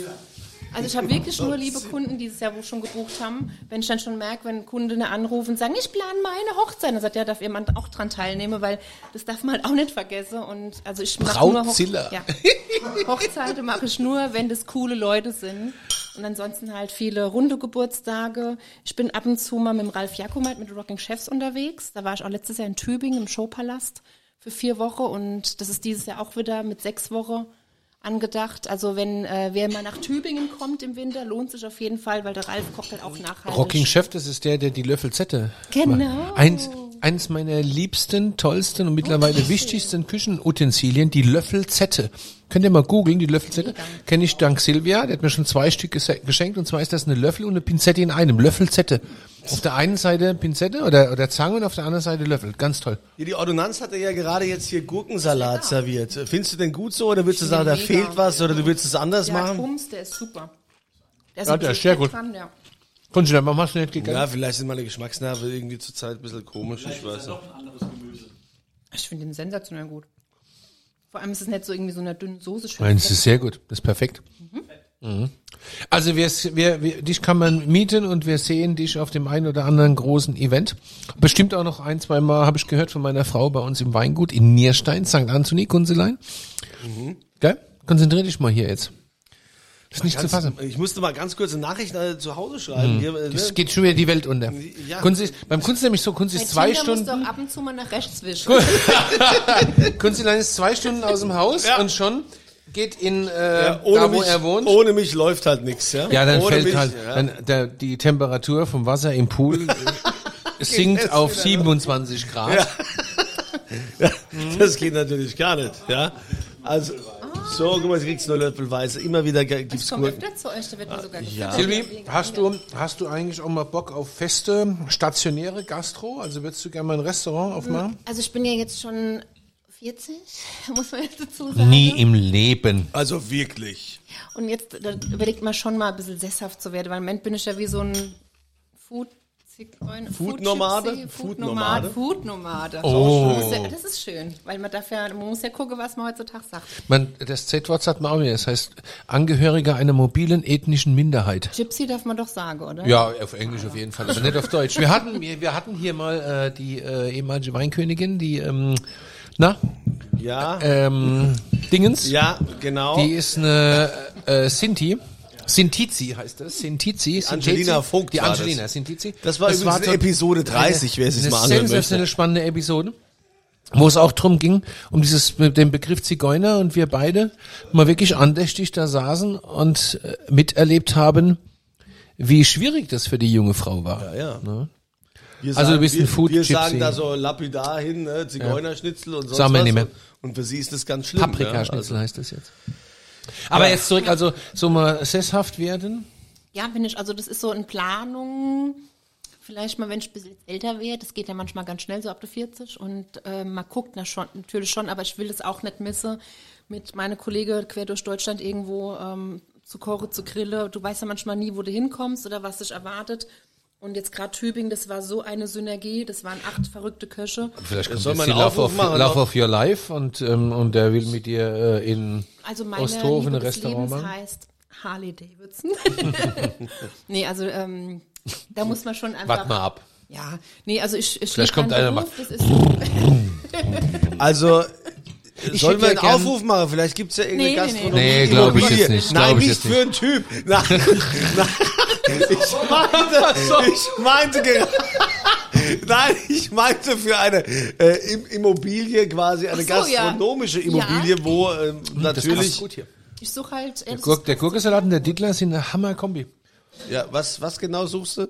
Also ich habe wirklich nur liebe Kunden dieses Jahr, wo schon gebucht haben. Wenn ich dann schon merke, wenn Kunden anrufen und sagen, ich plane meine Hochzeit, dann sagt ja, darf jemand auch dran teilnehmen, weil das darf man halt auch nicht vergessen. Und also ich mache nur Hoch ja. Hochzeiten mache ich nur, wenn das coole Leute sind. Und ansonsten halt viele runde Geburtstage. Ich bin ab und zu mal mit dem Ralf Jakomat mit Rocking Chefs unterwegs. Da war ich auch letztes Jahr in Tübingen im Showpalast für vier Wochen und das ist dieses Jahr auch wieder mit sechs Wochen angedacht. Also wenn äh, wer mal nach Tübingen kommt im Winter, lohnt sich auf jeden Fall, weil der Ralf kocht halt auch nachhaltig. Rocking Chef, das ist der, der die Löffelzette. Genau. macht. Eins, eins meiner liebsten, tollsten und mittlerweile wichtigsten Küchenutensilien, die Löffelzette. Könnt ihr mal googeln, die Löffelzette. Kenne ich dank Silvia, der hat mir schon zwei Stück geschenkt und zwar ist das eine Löffel und eine Pinzette in einem. Löffelzette. Auf der einen Seite Pinzette oder, oder Zange und auf der anderen Seite Löffel. Ganz toll. Hier, die Ordonnanz hat ja gerade jetzt hier Gurkensalat serviert. Findest du den gut so oder würdest du sagen, da mega. fehlt was oder du würdest es anders Der hat machen? Bums, der ist super. Der Ja, der ist sehr gut. Dran, ja. Konntest du da, warum hast du nicht gegessen? Ja, vielleicht sind meine Geschmacksnerven irgendwie zurzeit ein bisschen komisch, ich weiß nicht. Ich finde den sensationell gut. Vor allem ist es nicht so irgendwie so eine dünne Soße. Schön Nein, das ist sehr gut. Das ist perfekt. Mhm. Also wir, wir, wir, dich kann man mieten und wir sehen dich auf dem einen oder anderen großen Event. Bestimmt auch noch ein, zwei Mal habe ich gehört von meiner Frau bei uns im Weingut in Nierstein, St. Anthony, Kunselein. Gell? Konzentrier dich mal hier jetzt. Das ist nicht zu fassen. Ich musste mal ganz kurz eine Nachricht äh, zu Hause schreiben. Hier, äh, Es ne? geht schon wieder die Welt unter. Ja. Kunst ist, beim Kunst ist nämlich so, Kunst ist zwei du Stunden, auch ab und zu mal nach rechts wischen. Kunstelein ist zwei Stunden aus dem Haus Ja. und schon geht in, äh, Ja, ohne, da wo mich, er wohnt. ohne mich läuft halt nichts. Ja, Ja, dann ohne fällt mich, halt, Ja. dann der, die Temperatur vom Wasser im Pool sinkt auf wieder, 27 Grad. Ja. Ja, das geht natürlich gar nicht. Ja, also so, guck mal, du kriegst nur Löffelweise. Immer wieder gibt's komme Gurken. öfter zu euch, da wird mir sogar ja. Silvi, hast du, hast du eigentlich auch mal Bock auf feste, stationäre Gastro? Also würdest du gerne mal ein Restaurant aufmachen? Also ich bin ja jetzt schon 40, muss man jetzt dazu sagen. Nie im Leben. Also wirklich. Und jetzt da überlegt man schon mal ein bisschen sesshaft zu werden, weil im Moment bin ich ja wie so ein Food Food-Nomade? Food-Nomade? Food-Nomade? Food-Nomade. Oh. Das ist schön, weil man darf ja, man muss ja gucken, was man heutzutage sagt. Man, das Z-Wort sagt man auch wieder. Das heißt, Angehöriger einer mobilen ethnischen Minderheit. Gypsy darf man doch sagen, oder? Ja, auf Englisch auf jeden Fall, aber nicht auf Deutsch. Wir hatten, wir, wir hatten hier mal äh, die äh, ehemalige Weinkönigin, die, ähm, na, Ja, ähm, Dingens. ja, genau. Die ist eine äh, Sinti. Sintizi heißt das. Sintizi. Angelina Sintizi. Vogt Die war das. Angelina Sintizi. Das war übrigens in so Episode 30, wer es sich eine mal anhören sensationelle möchte. spannende Episode, wo es auch drum ging, um dieses, mit dem Begriff Zigeuner und wir beide mal wirklich andächtig da saßen und äh, miterlebt haben, wie schwierig das für die junge Frau war. Ja, ja. Ne? Also du bist wir, ein Food Wir Gypsy. sagen da so lapidar hin, ne, Zigeunerschnitzel und sonst Sagen wir was. nicht mehr. Und für sie ist das ganz schlimm. Paprikaschnitzel heißt das jetzt. Aber jetzt zurück, also so mal sesshaft werden. Ja, bin ich, also das ist so in Planung. Vielleicht mal, wenn ich ein bisschen älter werde, das geht ja manchmal ganz schnell, so ab der 40. Und äh, man guckt na schon, natürlich schon, aber ich will es auch nicht missen, mit meiner Kollege quer durch Deutschland irgendwo ähm, zu kochen, zu grillen. Du weißt ja manchmal nie, wo du hinkommst oder was dich erwartet. Und jetzt gerade Tübingen, das war so eine Synergie, das waren acht verrückte Köche. Vielleicht kommt soll jetzt man die einen Love Aufruf of, machen, Love of Your Life und, ähm, und der will mit dir äh, in Also meine Osthofen Liebe ein Restaurant Lebens machen. heißt Harley Davidson. nee, also ähm, da muss man schon einfach... Wart mal ab. Ja, nee, also ich, ich Vielleicht kommt einer Beruf, Also, Ich sollen wir einen gern- Aufruf machen? Vielleicht gibt's ja irgendeine Nee, nee, nee. Gastronomie. Nee, glaub ich jetzt nicht, Nein, nicht für einen Typ. Nein, nein. Ich meinte, ich meinte gerade. Nein, ich meinte für eine äh, Im- Immobilie quasi, eine so, ja. gastronomische Immobilie, Ja. wo ähm, natürlich. gut hier. ich suche halt äh, das Gurk, der Gurkensalat und der Dittler sind eine Hammer-Kombi. Ja, was, was genau suchst du?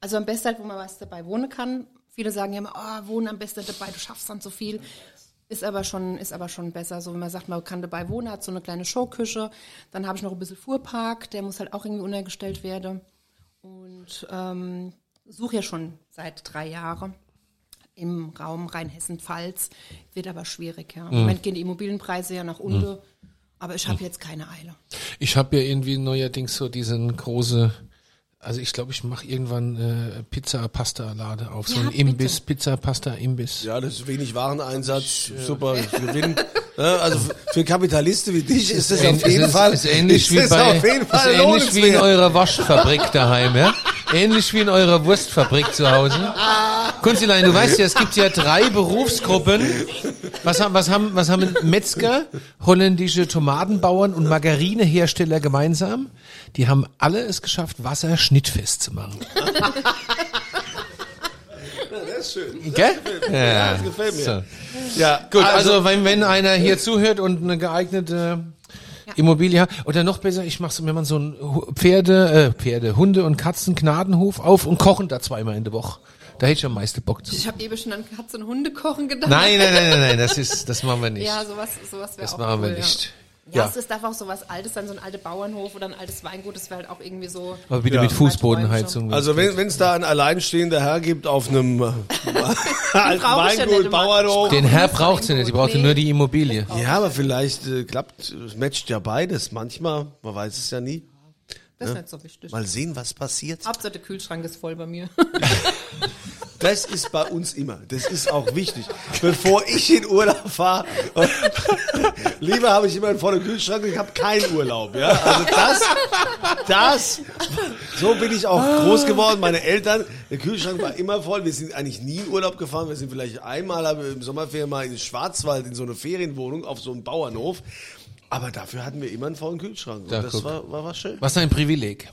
Also am besten halt, wo man was dabei wohnen kann. Viele sagen ja immer, oh, wohnen am besten dabei, du schaffst dann so viel. Ist aber schon, ist aber schon besser. So, wenn man sagt, man kann dabei wohnen, hat so eine kleine Showküche. Dann habe ich noch ein bisschen Fuhrpark, der muss halt auch irgendwie untergestellt werden. Und ähm, suche ja schon seit drei Jahren im Raum Rheinhessen-Pfalz. Wird aber schwierig, ja. Im Moment gehen die Immobilienpreise ja nach unten. Aber ich habe jetzt keine Eile. Ich habe ja irgendwie neuerdings so diesen große, also ich glaube, ich mache irgendwann äh, Pizza-Pasta-Lade auf. So Ja, ein. Imbiss, Pizza-Pasta-Imbiss. Ja, das ist wenig Wareneinsatz, super Gewinn. Also für- Kapitalisten wie dich ist das auf Es jeden ist, Fall, ist ähnlich wie bei, auf jeden ist ähnlich wie in eurer Waschfabrik daheim, ja? Ähnlich wie in eurer Wurstfabrik zu Hause. Kunzilein, du weißt ja, es gibt ja drei Berufsgruppen. Was haben, was haben, was haben Metzger, holländische Tomatenbauern und Margarinehersteller gemeinsam? Die haben alle es geschafft, Wasser schnittfest zu machen. Das ist schön. Gell? Ja, Das gefällt mir. So. Ja, Gut, also, wenn, wenn einer hier zuhört und eine geeignete Immobilie hat, oder noch besser, ich mache so, wenn man so ein Pferde, äh, Pferde, Hunde und Katzen Gnadenhof auf und kochen da zweimal in der Woche. Da hätte ich am meisten Bock zu. Ich habe eben schon an Katze und Hunde kochen gedacht. Nein, nein, nein, nein, nein, das ist, das machen wir nicht. Ja, sowas, sowas wäre das auch machen cool, wir nicht. Ja, ja Ja. es ist darf auch sowas Altes sein, so ein alter Bauernhof oder ein altes Weingut, das wäre halt auch irgendwie so. Aber bitte Ja. mit Fußbodenheizung. Also wenn es da ein alleinstehender Herr gibt auf einem äh, alten ja Weingut, immer. Bauernhof. Den Herr braucht sie nicht, sie braucht Nee. nur die Immobilie. Ja, aber vielleicht äh, klappt, es matcht ja beides. Manchmal, man weiß es ja nie. Das ist nicht so wichtig. Mal sehen, was passiert. Hauptsache der Kühlschrank ist voll bei mir. Das ist bei uns immer. Das ist auch wichtig. Bevor ich in Urlaub fahre, lieber habe ich immer einen vollen Kühlschrank, ich habe keinen Urlaub. Ja? Also das, das, so bin ich auch groß geworden. Meine Eltern, der Kühlschrank war immer voll. Wir sind eigentlich nie in Urlaub gefahren. Wir sind vielleicht einmal im Sommerferien mal in den Schwarzwald in so eine Ferienwohnung auf so einem Bauernhof. Aber dafür hatten wir immer einen vollen Kühlschrank. Und Ja, das war, war was schön. Was ein Privileg.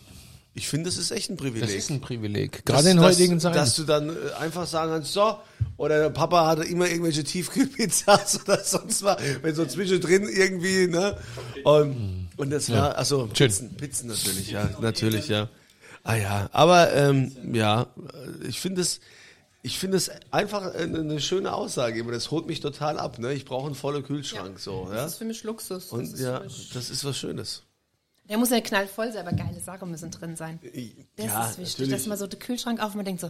Ich finde, das ist echt ein Privileg. Das ist ein Privileg. Gerade in dass, heutigen Zeiten. Dass du dann äh, einfach sagen kannst, so, oder der Papa hatte immer irgendwelche Tiefkühlpizzas oder sonst was, wenn so zwischendrin irgendwie, ne? Und, und das war, also Schön. Pizzen, Pizzen natürlich, ja, natürlich, ja. Ah ja, aber ähm, ja, ich finde es, ich finde es einfach eine, schöne Aussage, aber das holt mich total ab, ne? Ich brauche einen vollen Kühlschrank, so, ja. Das ist für mich Luxus. Das Und ist ja, mich, das ist was Schönes. Der muss ja knallvoll sein, aber geile Sachen müssen drin sein. Das ja, ist wichtig, natürlich. dass man so den Kühlschrank auf und man denkt so,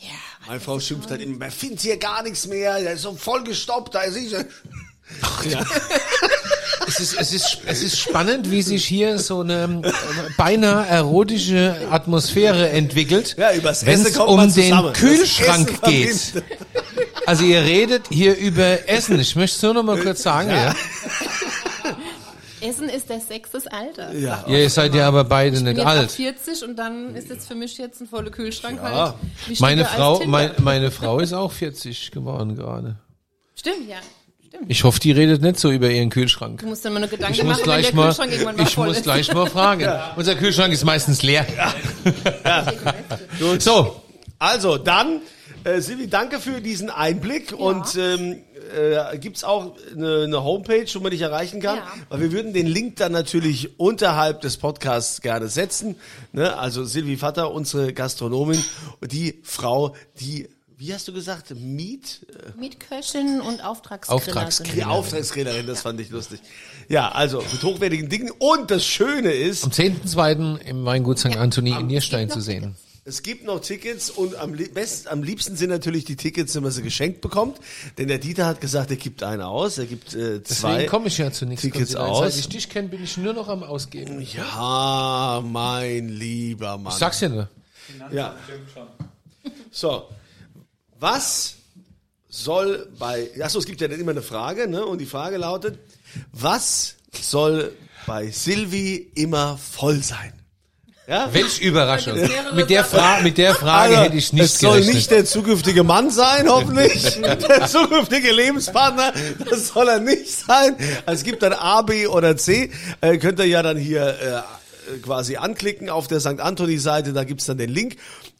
ja, was Meine Frau schimpft toll? halt immer, man findet hier gar nichts mehr, der ist so voll gestoppt, da ist ich. Es ist, es, ist, es ist spannend, wie sich hier so eine äh, beinahe erotische Atmosphäre entwickelt, Ja, übers wenn Essen es kommt um man den Kühlschrank geht. Also ihr redet hier über Essen. Ich möchte es nur noch mal kurz sagen. Ja. Essen ist der Sex des Alters. Ja. Ja, ihr seid immer. ja aber beide Ich bin nicht jetzt ab alt. 40 und dann ist jetzt für mich jetzt ein voller Kühlschrank Ja. halt Meine Frau, mein, meine Frau ist auch 40 geworden gerade. Stimmt, ja. Ich hoffe, die redet nicht so über ihren Kühlschrank. Du musst dann mal eine Gedanken Ich muss machen, wenn der gleich mal, Kühlschrank irgendwann mal ich voll muss ist. gleich mal fragen. Unser Kühlschrank ist meistens leer. So, Also, dann, äh, Silvi, danke für diesen Einblick und ähm, äh, gibt's auch eine, eine Homepage, wo man dich erreichen kann? Ja. Weil wir würden den Link dann natürlich unterhalb des Podcasts gerne setzen. Ne? Also Silvi Vatter, unsere Gastronomin, die Frau, die, wie hast du gesagt, Miet? Mietköchin und Auftragsgriller. Auftragsgriller. Die Auftragsgrillerin, das fand ich lustig. Ja, also mit hochwertigen Dingen. Und das Schöne ist, am 10.2. im Weingut St. Anthony in Nierstein zu sehen. Es gibt noch Tickets und am, best, am liebsten sind natürlich die Tickets, wenn man sie geschenkt bekommt. Denn der Dieter hat gesagt, er gibt eine aus, er gibt äh, zwei. Deswegen komme ich ja zu nichts. Tickets Dank. aus. Seit ich dich kenne, bin ich nur noch am Ausgeben. Ich Ja, mein lieber Mann. sag's ja nur. Ja. So, was soll bei, achso, es gibt ja dann immer eine Frage, ne? Und die Frage lautet, was soll bei Silvi immer voll sein? Ja? Welch Überraschung. Mit der, Fra mit der Frage Also, hätte ich nicht es soll gerechnet. nicht der zukünftige Mann sein, hoffentlich. der zukünftige Lebenspartner, das soll er nicht sein. Also es gibt dann A, B oder C. Äh, könnt ihr ja dann hier äh, quasi anklicken auf der St. Anthony-Seite, da gibt's dann den Link.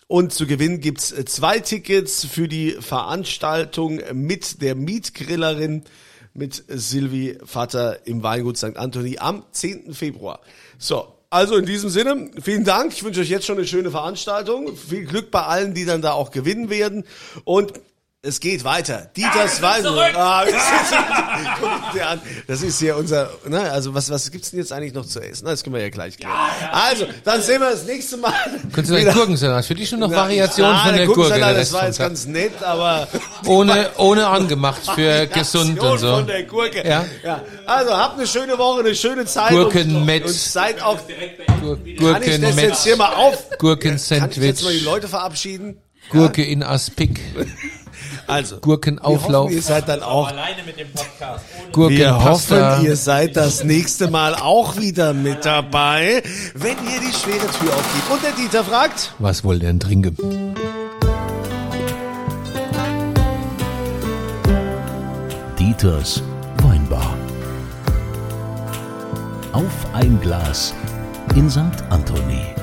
Und zu gewinnen gibt's äh, zwei Tickets für die Veranstaltung mit der Mietgrillerin mit Silvi Vater im Weingut St. Anthony am 10. Februar. So, also in diesem Sinne, vielen Dank. Ich wünsche euch jetzt schon eine schöne Veranstaltung. Viel Glück bei allen, die dann da auch gewinnen werden. Und es geht weiter. Ah, zurück. Guckt dir an. Das ist hier unser, ne, also was, was gibt's denn jetzt eigentlich noch zu essen? Das können wir ja gleich klären. Also, dann sehen wir das nächste Mal. Könntest du deinen wieder. Gurkensalat? Für dich nur noch Na, Variation na, von der Gurke. Gurkensalat, der Das war jetzt ganz nett, aber ohne, ohne angemacht für Variation gesund und so. Von der Gurke. Ja. ja. Also habt eine schöne Woche, eine schöne Zeit. Gurken und, mit- und seid auch. Gur- Kann ich das jetzt hier mal auf? Kann ich jetzt Gurkensandwich, mal die Leute verabschieden? Gurke in Aspik, Also. Wir hoffen, Gurkenauflauf, ihr seid dann auch. Alleine mit dem Podcast. Wir hoffen, ihr seid das nächste Mal auch wieder mit dabei, wenn ihr die schwere Tür aufgeht. Und der Dieter fragt. Was wollt ihr denn trinken? Dieters Weinbar. Auf ein Glas in St. Anthony.